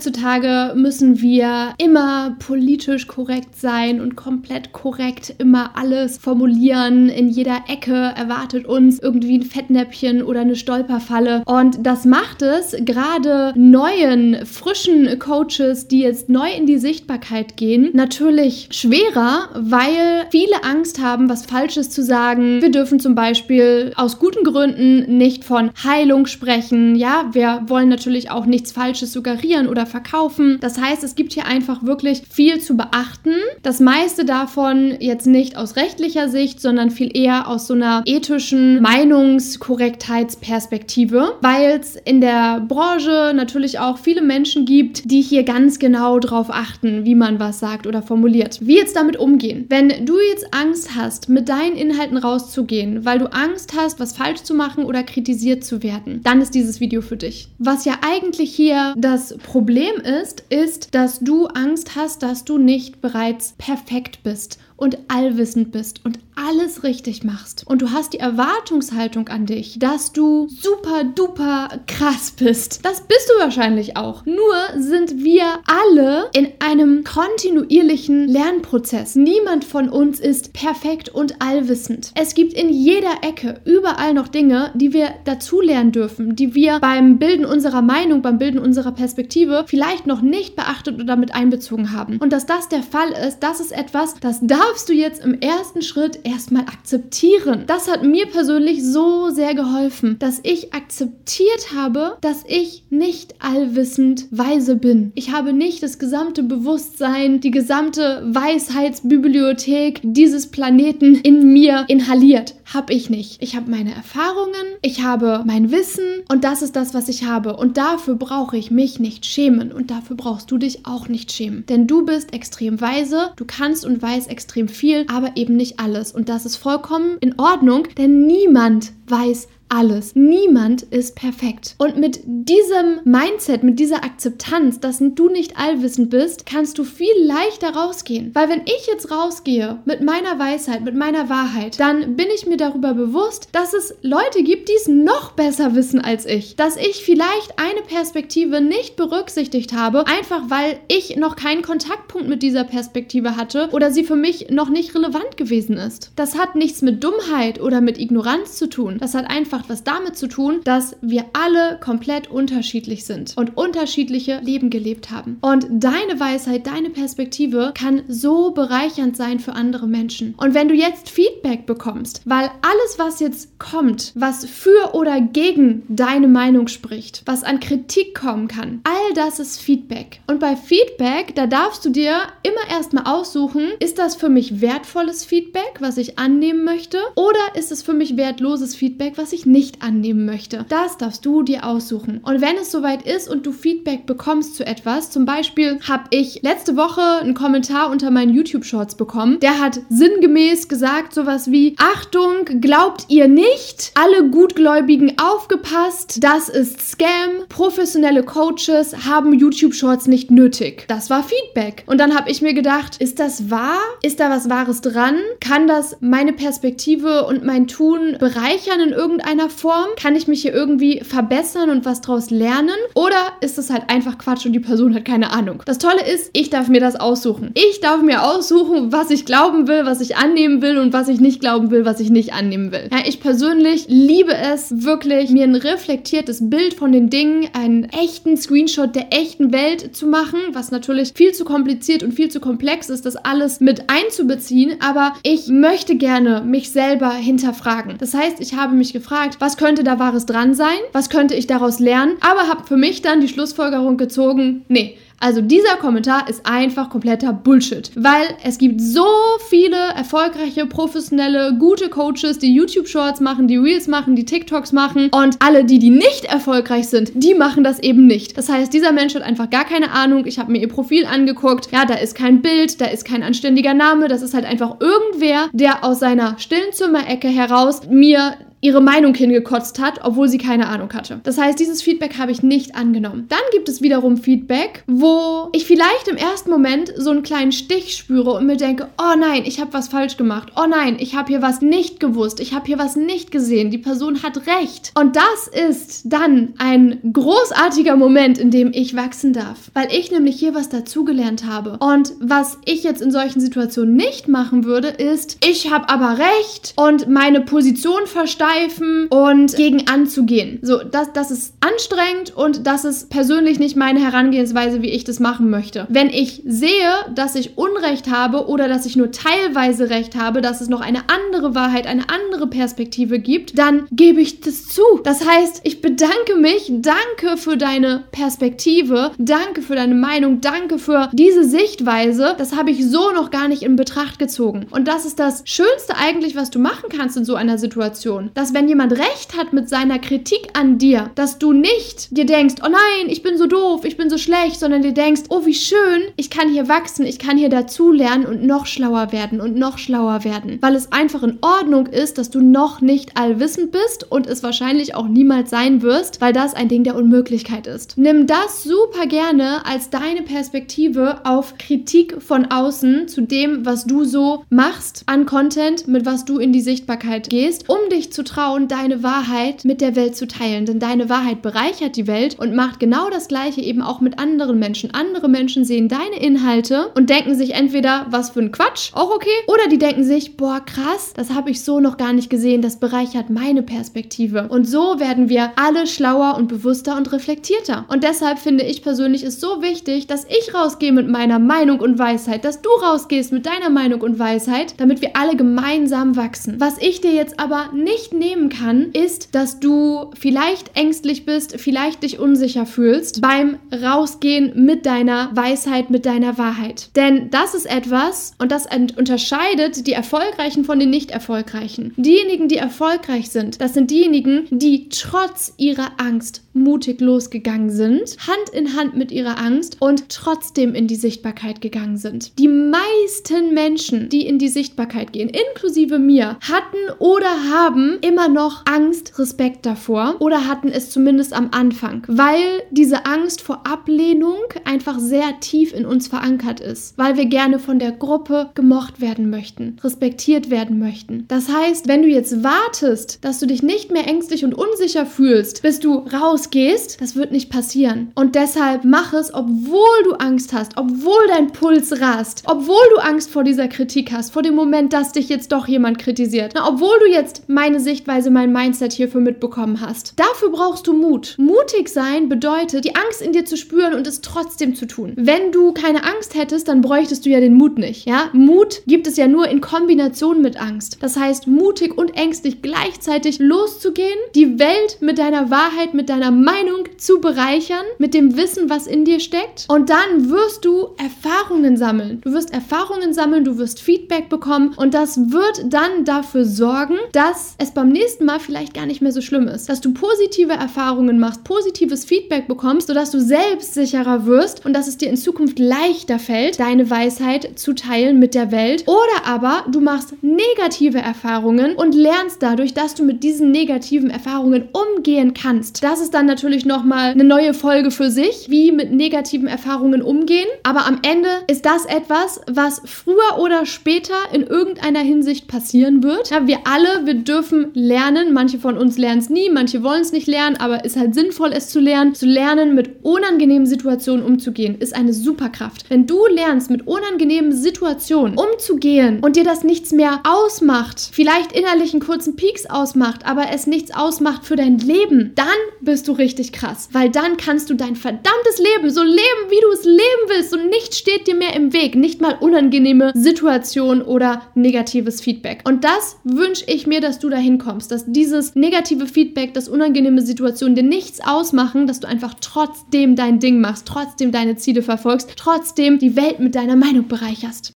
Heutzutage müssen wir immer politisch korrekt sein und komplett korrekt immer alles formulieren. In jeder Ecke erwartet uns irgendwie ein Fettnäpfchen oder eine Stolperfalle. Und das macht es gerade neuen, frischen Coaches, die jetzt neu in die Sichtbarkeit gehen, natürlich schwerer, weil viele Angst haben, was Falsches zu sagen. Wir dürfen zum Beispiel aus guten Gründen nicht von Heilung sprechen. Ja, wir wollen natürlich auch nichts Falsches suggerieren oder verkaufen. Das heißt, es gibt hier einfach wirklich viel zu beachten. Das meiste davon jetzt nicht aus rechtlicher Sicht, sondern viel eher aus so einer ethischen Meinungskorrektheitsperspektive, weil es in der Branche natürlich auch viele Menschen gibt, die hier ganz genau drauf achten, wie man was sagt oder formuliert. Wie jetzt damit umgehen? Wenn du jetzt Angst hast, mit deinen Inhalten rauszugehen, weil du Angst hast, was falsch zu machen oder kritisiert zu werden, dann ist dieses Video für dich. Was ja eigentlich hier das Problem ist, ist, dass du Angst hast, dass du nicht bereits perfekt bist und allwissend bist und alles richtig machst und du hast die Erwartungshaltung an dich, dass du super duper krass bist. Das bist du wahrscheinlich auch. Nur sind wir alle in einem kontinuierlichen Lernprozess. Niemand von uns ist perfekt und allwissend. Es gibt in jeder Ecke überall noch Dinge, die wir dazulernen dürfen, die wir beim Bilden unserer Meinung, beim Bilden unserer Perspektive vielleicht noch nicht beachtet oder mit einbezogen haben. Und dass das der Fall ist, das ist etwas, das darf darfst du jetzt im ersten Schritt erstmal akzeptieren. Das hat mir persönlich so sehr geholfen, dass ich akzeptiert habe, dass ich nicht allwissend weise bin. Ich habe nicht das gesamte Bewusstsein, die gesamte Weisheitsbibliothek dieses Planeten in mir inhaliert. Hab ich nicht. Ich habe meine Erfahrungen, ich habe mein Wissen und das ist das, was ich habe. Und dafür brauche ich mich nicht schämen und dafür brauchst du dich auch nicht schämen. Denn du bist extrem weise, du kannst und weißt extrem extrem viel, aber eben nicht alles. Und das ist vollkommen in Ordnung, denn niemand weiß alles. Niemand ist perfekt. Und mit diesem Mindset, mit dieser Akzeptanz, dass du nicht allwissend bist, kannst du viel leichter rausgehen. Weil wenn ich jetzt rausgehe mit meiner Weisheit, mit meiner Wahrheit, dann bin ich mir darüber bewusst, dass es Leute gibt, die es noch besser wissen als ich. Dass ich vielleicht eine Perspektive nicht berücksichtigt habe, einfach weil ich noch keinen Kontaktpunkt mit dieser Perspektive hatte oder sie für mich noch nicht relevant gewesen ist. Das hat nichts mit Dummheit oder mit Ignoranz zu tun. Das hat einfach hat was damit zu tun, dass wir alle komplett unterschiedlich sind und unterschiedliche Leben gelebt haben. Und deine Weisheit, deine Perspektive kann so bereichernd sein für andere Menschen. Und wenn du jetzt Feedback bekommst, weil alles, was jetzt kommt, was für oder gegen deine Meinung spricht, was an Kritik kommen kann, all das ist Feedback. Und bei Feedback, da darfst du dir immer erstmal aussuchen, ist das für mich wertvolles Feedback, was ich annehmen möchte, oder ist es für mich wertloses Feedback, was ich nicht annehmen möchte. Das darfst du dir aussuchen. Und wenn es soweit ist und du Feedback bekommst zu etwas, zum Beispiel habe ich letzte Woche einen Kommentar unter meinen YouTube-Shorts bekommen, der hat sinngemäß gesagt sowas wie, Achtung, glaubt ihr nicht, alle Gutgläubigen aufgepasst, das ist Scam, professionelle Coaches haben YouTube-Shorts nicht nötig. Das war Feedback. Und dann habe ich mir gedacht, ist das wahr? Ist da was Wahres dran? Kann das meine Perspektive und mein Tun bereichern in irgendeiner irgendeiner Form? Kann ich mich hier irgendwie verbessern und was draus lernen? Oder ist es halt einfach Quatsch und die Person hat keine Ahnung? Das Tolle ist, ich darf mir das aussuchen. Ich darf mir aussuchen, was ich glauben will, was ich annehmen will und was ich nicht glauben will, was ich nicht annehmen will. Ja, ich persönlich liebe es wirklich, mir ein reflektiertes Bild von den Dingen, einen echten Screenshot der echten Welt zu machen, was natürlich viel zu kompliziert und viel zu komplex ist, das alles mit einzubeziehen. Aber ich möchte gerne mich selber hinterfragen. Das heißt, ich habe mich gefragt, gefragt, was könnte da Wahres dran sein? Was könnte ich daraus lernen? Aber habe für mich dann die Schlussfolgerung gezogen, nee, also dieser Kommentar ist einfach kompletter Bullshit, weil es gibt so viele erfolgreiche, professionelle, gute Coaches, die YouTube-Shorts machen, die Reels machen, die TikToks machen und alle, die, die nicht erfolgreich sind, die machen das eben nicht. Das heißt, dieser Mensch hat einfach gar keine Ahnung. Ich habe mir ihr Profil angeguckt. Ja, da ist kein Bild, da ist kein anständiger Name. Das ist halt einfach irgendwer, der aus seiner stillen Zimmerecke heraus mir ihre Meinung hingekotzt hat, obwohl sie keine Ahnung hatte. Das heißt, dieses Feedback habe ich nicht angenommen. Dann gibt es wiederum Feedback, wo ich vielleicht im ersten Moment so einen kleinen Stich spüre und mir denke, oh nein, ich habe was falsch gemacht. Oh nein, ich habe hier was nicht gewusst. Ich habe hier was nicht gesehen. Die Person hat recht. Und das ist dann ein großartiger Moment, in dem ich wachsen darf, weil ich nämlich hier was dazugelernt habe. Und was ich jetzt in solchen Situationen nicht machen würde, ist, ich habe aber recht und meine Position versteifen und gegen anzugehen. So, das, das ist anstrengend und das ist persönlich nicht meine Herangehensweise, wie ich das machen möchte. Wenn ich sehe, dass ich Unrecht habe oder dass ich nur teilweise Recht habe, dass es noch eine andere Wahrheit, eine andere Perspektive gibt, dann gebe ich das zu. Das heißt, ich bedanke mich, danke für deine Perspektive, danke für deine Meinung, danke für diese Sichtweise. Das habe ich so noch gar nicht in Betracht gezogen. Und das ist das Schönste eigentlich, was du machen kannst in so einer Situation. Dass wenn jemand Recht hat mit seiner Kritik an dir, dass du nicht dir denkst, oh nein, ich bin so doof, ich bin so schlecht, sondern dir denkst, oh wie schön, ich kann hier wachsen, ich kann hier dazulernen und noch schlauer werden und noch schlauer werden. Weil es einfach in Ordnung ist, dass du noch nicht allwissend bist und es wahrscheinlich auch niemals sein wirst, weil das ein Ding der Unmöglichkeit ist. Nimm das super gerne als deine Perspektive auf Kritik von außen zu dem, was du so machst an Content, mit was du in die Sichtbarkeit gehst, um dich zu trauen, deine Wahrheit mit der Welt zu teilen. Denn deine Wahrheit bereichert die Welt und macht genau das Gleiche eben auch mit anderen Menschen. Andere Menschen sehen deine Inhalte und denken sich entweder, was für ein Quatsch, auch okay, oder die denken sich, boah, krass, das habe ich so noch gar nicht gesehen, das bereichert meine Perspektive. Und so werden wir alle schlauer und bewusster und reflektierter. Und deshalb finde ich persönlich ist so wichtig, dass ich rausgehe mit meiner Meinung und Weisheit, dass du rausgehst mit deiner Meinung und Weisheit, damit wir alle gemeinsam wachsen. Was ich dir jetzt aber nicht nehmen kann, ist, dass du vielleicht ängstlich bist, vielleicht dich unsicher fühlst beim Rausgehen mit deiner Weisheit, mit deiner Wahrheit. Denn das ist etwas und das unterscheidet die Erfolgreichen von den nicht erfolgreichen. Diejenigen, die erfolgreich sind, das sind diejenigen, die trotz ihrer Angst mutig losgegangen sind, Hand in Hand mit ihrer Angst und trotzdem in die Sichtbarkeit gegangen sind. Die meisten Menschen, die in die Sichtbarkeit gehen, inklusive mir, hatten oder haben immer noch Angst, Respekt davor oder hatten es zumindest am Anfang, weil diese Angst vor Ablehnung einfach sehr tief in uns verankert ist, weil wir gerne von der Gruppe gemocht werden möchten, respektiert werden möchten. Das heißt, wenn du jetzt wartest, dass du dich nicht mehr ängstlich und unsicher fühlst, bis du rausgehst, das wird nicht passieren. Und deshalb mach es, obwohl du Angst hast, obwohl dein Puls rast, obwohl du Angst vor dieser Kritik hast, vor dem Moment, dass dich jetzt doch jemand kritisiert, Na, obwohl du jetzt meine Sichtweise, mein Mindset hierfür mitbekommen hast. Dafür brauchst du Mut. Mutig sein bedeutet, die Angst in dir zu spüren und es trotzdem zu tun. Wenn du keine Angst hättest, dann bräuchtest du ja den Mut nicht. Ja, Mut gibt es ja nur in Kombination mit Angst. Das heißt, mutig und ängstlich gleichzeitig loszugehen, die Welt mit deiner Wahrheit, mit deiner Meinung zu bereichern, mit dem Wissen, was in dir steckt. Und dann wirst du Erfahrungen sammeln. Du wirst Erfahrungen sammeln, du wirst Feedback bekommen und das wird dann dafür sorgen, dass es beim nächsten Mal vielleicht gar nicht mehr so schlimm ist. Dass du positive Erfahrungen machst, positives Feedback bekommst, sodass du selbstsicherer wirst und dass es dir in Zukunft leichter fällt, deine Weisheit zu teilen mit der Welt. Oder aber du machst negative Erfahrungen und lernst dadurch, dass du mit diesen negativen Erfahrungen umgehen kannst. Das ist dann natürlich nochmal eine neue Folge für sich, wie mit negativen Erfahrungen umgehen. Aber am Ende ist das etwas, was früher oder später in irgendeiner Hinsicht passieren wird. Ja, wir alle, wir dürfen lernen. Manche von uns lernen es nie, manche wollen es nicht lernen, aber ist halt sinnvoll, es zu lernen. Zu lernen, mit unangenehmen Situationen umzugehen, ist eine Superkraft. Wenn du lernst, mit unangenehmen Situationen umzugehen und dir das nichts mehr ausmacht, vielleicht innerlich einen kurzen Peaks ausmacht, aber es nichts ausmacht für dein Leben, dann bist du richtig krass. Weil dann kannst du dein verdammtes Leben so leben, wie du es leben willst und nichts steht dir mehr im Weg. Nicht mal unangenehme Situationen oder negatives Feedback. Und das wünsche ich mir, dass du dahin kommst, dass dieses negative Feedback, das unangenehme Situationen dir nichts ausmachen, dass du einfach trotzdem dein Ding machst, trotzdem deine Ziele verfolgst, trotzdem die Welt mit deiner Meinung bereicherst.